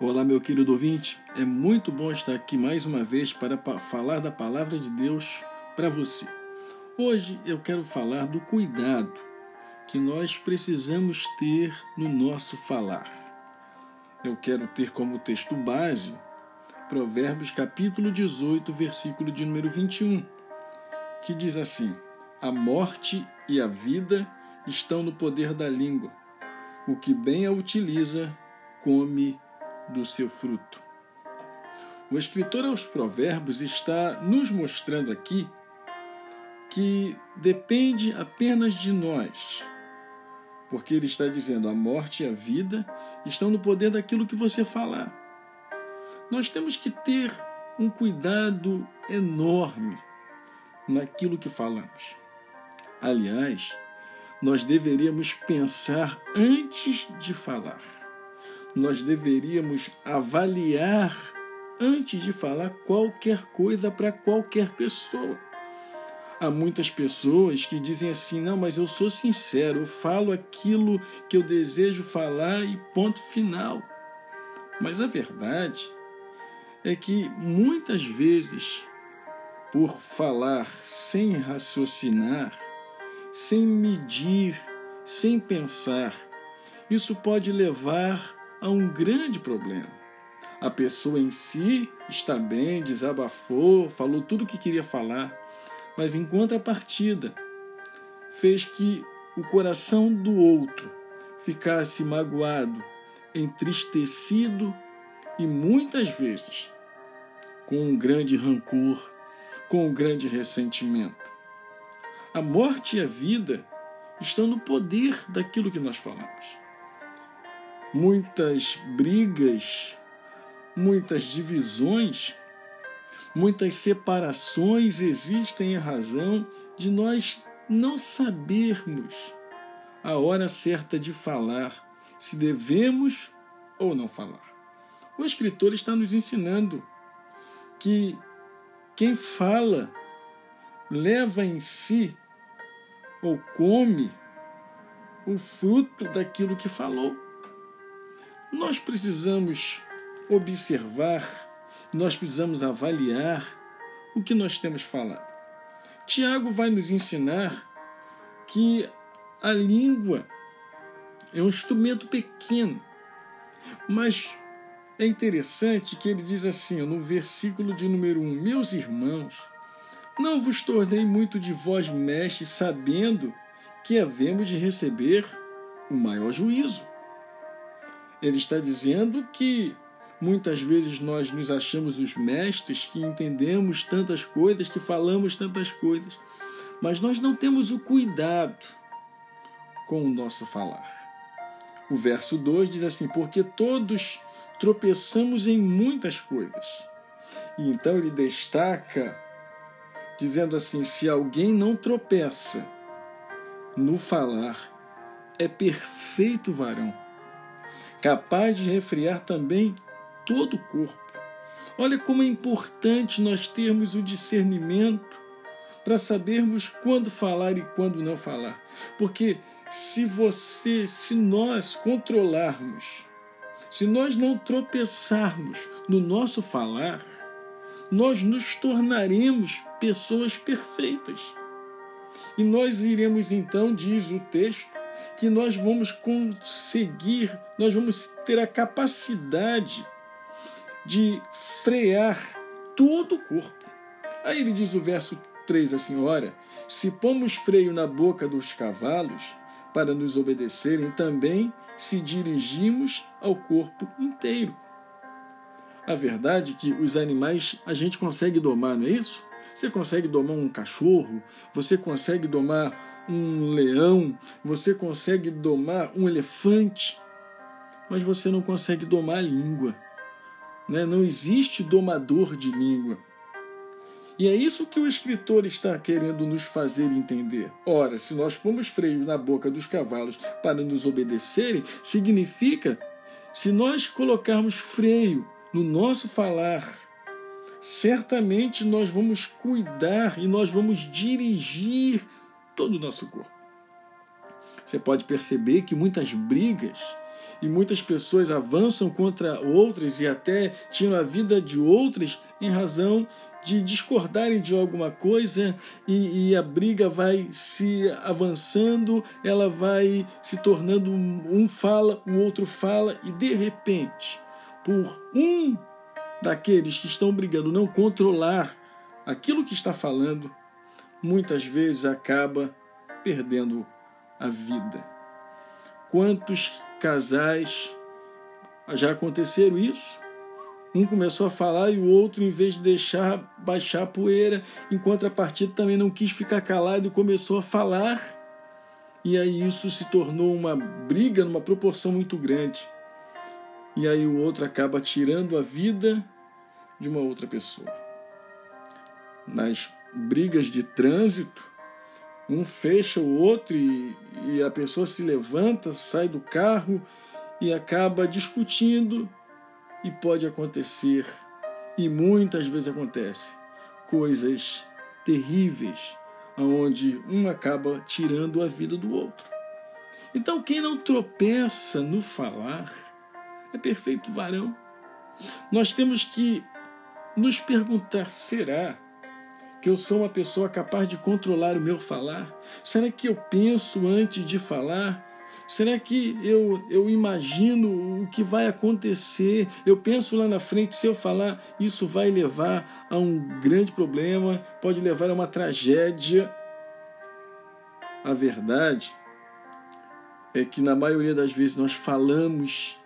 Olá, meu querido ouvinte. É muito bom estar aqui mais uma vez para falar da palavra de Deus para você. Hoje eu quero falar do cuidado que nós precisamos ter no nosso falar. Eu quero ter como texto base Provérbios capítulo 18, versículo de número 21, que diz assim: A morte e a vida estão no poder da língua. O que bem a utiliza, come do seu fruto. O escritor aos Provérbios está nos mostrando aqui que depende apenas de nós, porque ele está dizendo: a morte e a vida estão no poder daquilo que você falar. Nós temos que ter um cuidado enorme naquilo que falamos. Aliás, nós deveríamos pensar antes de falar nós deveríamos avaliar antes de falar qualquer coisa para qualquer pessoa. Há muitas pessoas que dizem assim: não, mas eu sou sincero, eu falo aquilo que eu desejo falar e ponto final. Mas a verdade é que muitas vezes, por falar sem raciocinar, sem medir, sem pensar, isso pode levar a um grande problema. A pessoa em si está bem, desabafou, falou tudo o que queria falar, mas em contrapartida, fez que o coração do outro ficasse magoado, entristecido e muitas vezes com um grande rancor, com um grande ressentimento. A morte e a vida estão no poder daquilo que nós falamos muitas brigas, muitas divisões, muitas separações existem em razão de nós não sabermos a hora certa de falar, se devemos ou não falar. O escritor está nos ensinando que quem fala leva em si ou come o fruto daquilo que falou nós precisamos observar, nós precisamos avaliar o que nós temos falado. Tiago vai nos ensinar que a língua é um instrumento pequeno, mas é interessante que ele diz assim, no versículo de número 1: Meus irmãos, não vos tornei muito de vós mestres, sabendo que havemos de receber o maior juízo. Ele está dizendo que muitas vezes nós nos achamos os mestres, que entendemos tantas coisas, que falamos tantas coisas, mas nós não temos o cuidado com o nosso falar. O verso 2 diz assim: Porque todos tropeçamos em muitas coisas. E então ele destaca, dizendo assim: se alguém não tropeça no falar, é perfeito varão capaz de refriar também todo o corpo. Olha como é importante nós termos o discernimento para sabermos quando falar e quando não falar. Porque se você, se nós controlarmos, se nós não tropeçarmos no nosso falar, nós nos tornaremos pessoas perfeitas. E nós iremos então, diz o texto, que nós vamos conseguir, nós vamos ter a capacidade de frear todo o corpo. Aí ele diz o verso 3 assim: Ora, se pomos freio na boca dos cavalos para nos obedecerem, também se dirigimos ao corpo inteiro. A verdade é que os animais a gente consegue domar, não é isso? Você consegue domar um cachorro, você consegue domar um leão, você consegue domar um elefante, mas você não consegue domar a língua. Né? Não existe domador de língua. E é isso que o escritor está querendo nos fazer entender. Ora, se nós pomos freio na boca dos cavalos para nos obedecerem, significa, se nós colocarmos freio no nosso falar, certamente nós vamos cuidar e nós vamos dirigir todo o nosso corpo. Você pode perceber que muitas brigas e muitas pessoas avançam contra outras e até tiram a vida de outras em razão de discordarem de alguma coisa e, e, a briga vai se avançando, ela vai se tornando um fala, o outro fala, e de repente, por um daqueles que estão brigando não controlar aquilo que está falando, muitas vezes acaba perdendo a vida. Quantos casais já aconteceram isso? Um começou a falar e o outro, em vez de deixar baixar a poeira, em contrapartida também não quis ficar calado e começou a falar. E aí isso se tornou uma briga numa proporção muito grande. E aí o outro acaba tirando a vida de uma outra pessoa. Nas brigas de trânsito, um fecha o outro e, e a pessoa se levanta, sai do carro e acaba discutindo e pode acontecer, e muitas vezes acontece, coisas terríveis, onde um acaba tirando a vida do outro. Então, quem não tropeça no falar é perfeito varão. Nós temos que nos perguntar: será que eu sou uma pessoa capaz de controlar o meu falar? Será que eu penso antes de falar? Será que eu, eu imagino o que vai acontecer? Eu penso lá na frente, se eu falar, isso vai levar a um grande problema, pode levar a uma tragédia. A verdade é que na maioria das vezes nós falamos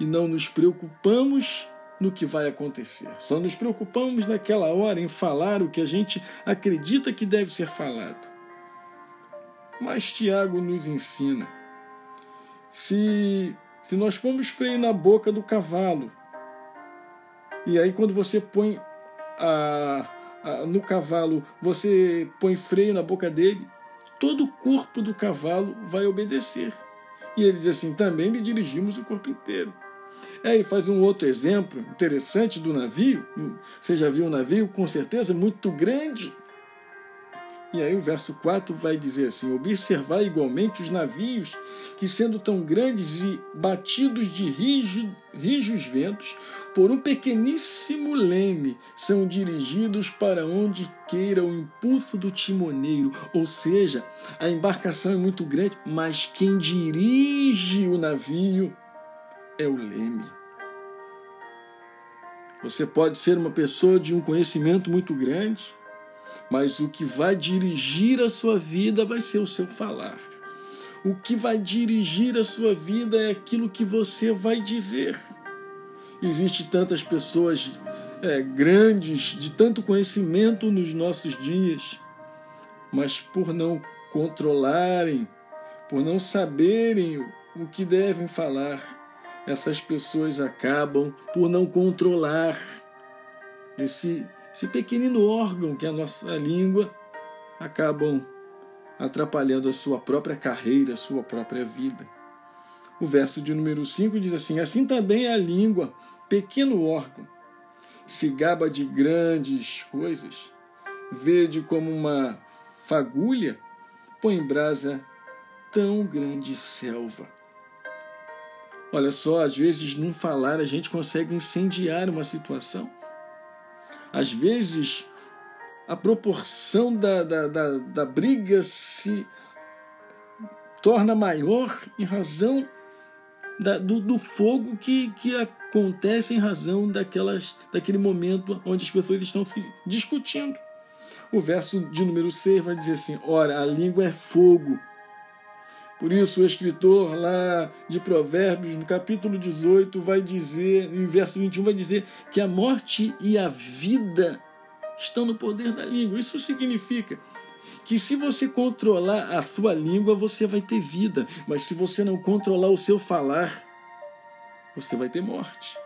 e não nos preocupamos no que vai acontecer. Só nos preocupamos naquela hora em falar o que a gente acredita que deve ser falado. Mas Tiago nos ensina se, se nós pomos freio na boca do cavalo, e aí quando você põe a, a, no cavalo, você põe freio na boca dele, todo o corpo do cavalo vai obedecer. E ele diz assim: também lhe dirigimos o corpo inteiro. Aí faz um outro exemplo interessante do navio. Você já viu um navio, com certeza, muito grande e aí o verso 4 vai dizer assim: Observar igualmente os navios, que sendo tão grandes e batidos de rijo, rijos ventos, por um pequeníssimo leme, são dirigidos para onde queira o impulso do timoneiro. Ou seja, a embarcação é muito grande, mas quem dirige o navio é o leme. Você pode ser uma pessoa de um conhecimento muito grande, mas o que vai dirigir a sua vida vai ser o seu falar. O que vai dirigir a sua vida é aquilo que você vai dizer. Existem tantas pessoas é, grandes, de tanto conhecimento nos nossos dias, mas por não controlarem, por não saberem o que devem falar, essas pessoas acabam por não controlar esse esse pequenino órgão que é a nossa língua, acabam atrapalhando a sua própria carreira, a sua própria vida. O verso de número 5 diz assim: Assim também é a língua, pequeno órgão, se gaba de grandes coisas, vede como uma fagulha, põe em brasa tão grande selva. Olha só, às vezes, num falar, a gente consegue incendiar uma situação. Às vezes, a proporção da, da, da, da briga se torna maior em razão da, do, do, fogo que, que acontece em razão daquelas, daquele momento onde as pessoas estão discutindo. O verso de número 6 vai dizer assim: Ora, a língua é fogo por isso, o escritor lá de Provérbios, no capítulo 18, vai dizer, no verso 21, vai dizer que a morte e a vida estão no poder da língua. Isso significa que se você controlar a sua língua, você vai ter vida, mas se você não controlar o seu falar, você vai ter morte.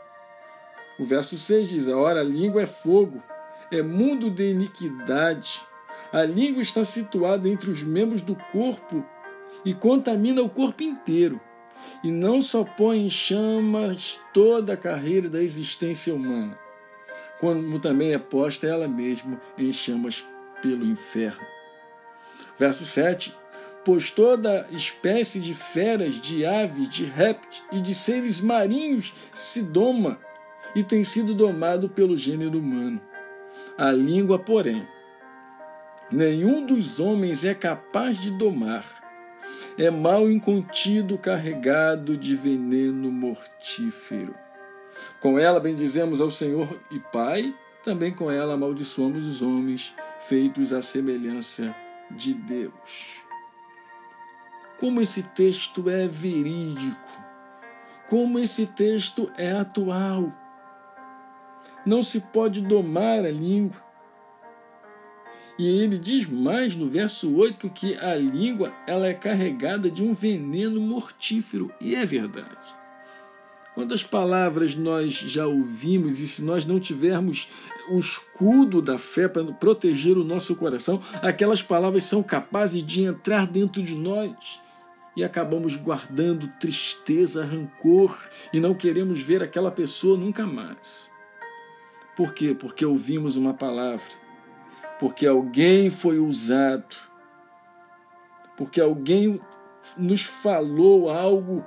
O verso 6 diz: Ora, a língua é fogo, é mundo de iniquidade. A língua está situada entre os membros do corpo e contamina o corpo inteiro, e não só põe em chamas toda a carreira da existência humana, como também é posta ela mesma em chamas pelo inferno. Verso 7: pois toda espécie de feras, de aves, de répteis e de seres marinhos se doma e tem sido domado pelo gênero humano. A língua, porém, nenhum dos homens é capaz de domar. É mal incontido, carregado de veneno mortífero. Com ela bendizemos ao Senhor e Pai, também com ela amaldiçoamos os homens, feitos à semelhança de Deus. Como esse texto é verídico, como esse texto é atual. Não se pode domar a língua. E ele diz mais no verso 8 que a língua ela é carregada de um veneno mortífero, e é verdade. Quantas palavras nós já ouvimos e se nós não tivermos o escudo da fé para proteger o nosso coração, aquelas palavras são capazes de entrar dentro de nós e acabamos guardando tristeza, rancor e não queremos ver aquela pessoa nunca mais. Por quê? Porque ouvimos uma palavra, porque alguém foi usado, porque alguém nos falou algo.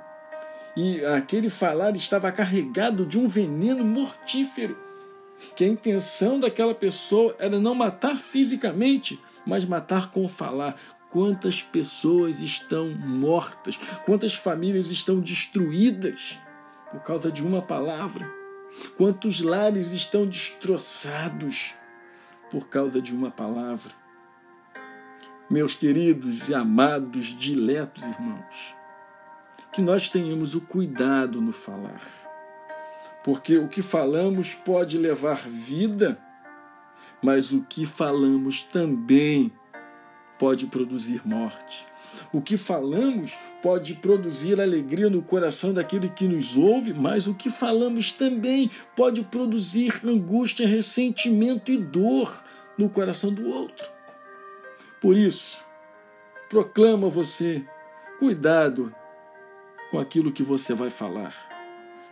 E aquele falar estava carregado de um veneno mortífero, que a intenção daquela pessoa era não matar fisicamente, mas matar com o falar. Quantas pessoas estão mortas, quantas famílias estão destruídas por causa de uma palavra, quantos lares estão destroçados por causa de uma palavra. Meus queridos e amados, diletos irmãos, que nós tenhamos o cuidado no falar. Porque o que falamos pode levar vida, mas o que falamos também pode produzir morte. O que falamos pode produzir alegria no coração daquele que nos ouve, mas o que falamos também pode produzir angústia, ressentimento e dor no coração do outro. Por isso, proclama você, cuidado com aquilo que você vai falar.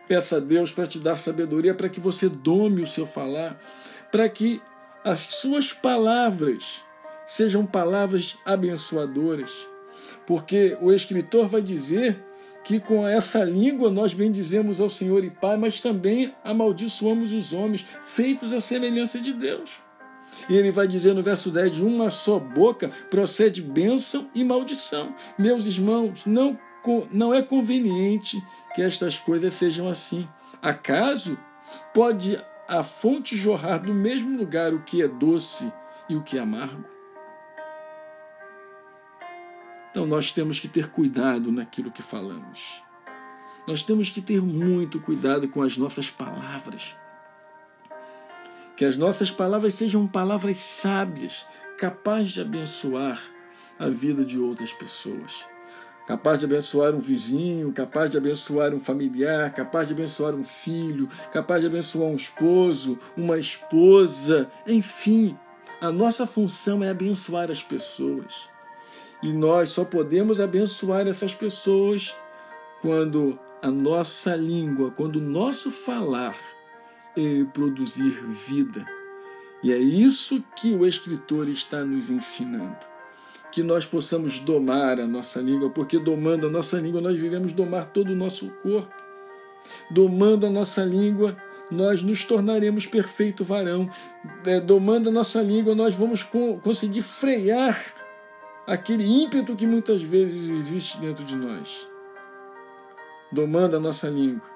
Peça a Deus para te dar sabedoria, para que você dome o seu falar, para que as suas palavras sejam palavras abençoadoras. Porque o escritor vai dizer que com essa língua nós bendizemos ao Senhor e Pai, mas também amaldiçoamos os homens, feitos à semelhança de Deus. E ele vai dizer no verso 10: de uma só boca procede bênção e maldição. Meus irmãos, não não é conveniente que estas coisas sejam assim. Acaso pode a fonte jorrar do mesmo lugar o que é doce e o que é amargo? Então nós temos que ter cuidado naquilo que falamos. Nós temos que ter muito cuidado com as nossas palavras. Que as nossas palavras sejam palavras sábias, capazes de abençoar a vida de outras pessoas capaz de abençoar um vizinho, capaz de abençoar um familiar, capaz de abençoar um filho, capaz de abençoar um esposo, uma esposa, enfim. A nossa função é abençoar as pessoas. E nós só podemos abençoar essas pessoas quando a nossa língua, quando o nosso falar é produzir vida. E é isso que o escritor está nos ensinando que nós possamos domar a nossa língua, porque domando a nossa língua nós iremos domar todo o nosso corpo. Domando a nossa língua, nós nos tornaremos perfeito varão. É, domando a nossa língua, nós vamos conseguir frear aquele ímpeto que muitas vezes existe dentro de nós. Domando a nossa língua,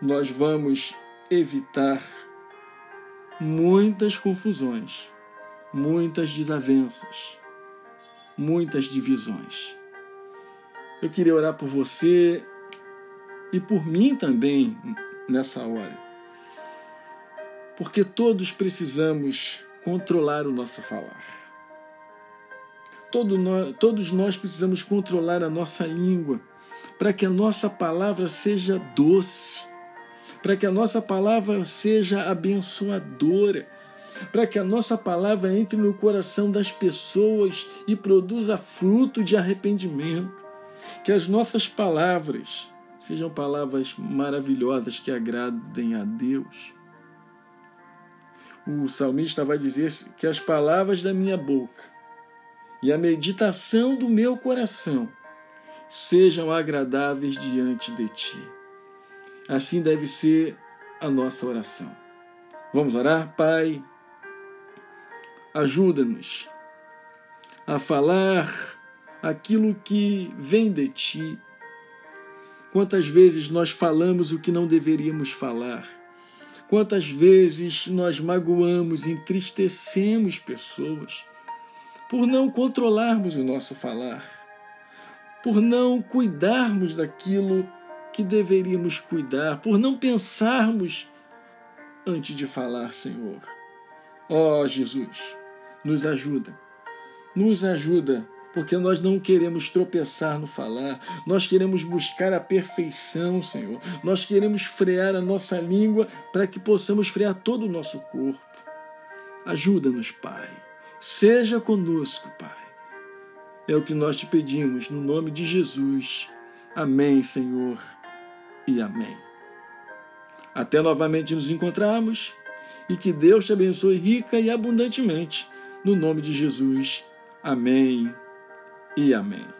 nós vamos evitar muitas confusões, muitas desavenças muitas divisões. Eu queria orar por você e por mim também nessa hora. Porque todos precisamos controlar o nosso falar. Todo nós, todos nós precisamos controlar a nossa língua para que a nossa palavra seja doce, para que a nossa palavra seja abençoadora para que a nossa palavra entre no coração das pessoas e produza fruto de arrependimento. Que as nossas palavras sejam palavras maravilhosas que agradem a Deus. O salmista vai dizer que as palavras da minha boca e a meditação do meu coração sejam agradáveis diante de ti. Assim deve ser a nossa oração. Vamos orar, Pai? Ajuda-nos a falar aquilo que vem de ti. Quantas vezes nós falamos o que não deveríamos falar? Quantas vezes nós magoamos, entristecemos pessoas por não controlarmos o nosso falar, por não cuidarmos daquilo que deveríamos cuidar, por não pensarmos antes de falar, Senhor. Ó oh, Jesus, nos ajuda, nos ajuda, porque nós não queremos tropeçar no falar, nós queremos buscar a perfeição, Senhor, nós queremos frear a nossa língua para que possamos frear todo o nosso corpo. Ajuda-nos, Pai, seja conosco, Pai. É o que nós te pedimos, no nome de Jesus. Amém, Senhor e amém. Até novamente nos encontrarmos e que Deus te abençoe rica e abundantemente. No nome de Jesus. Amém e amém.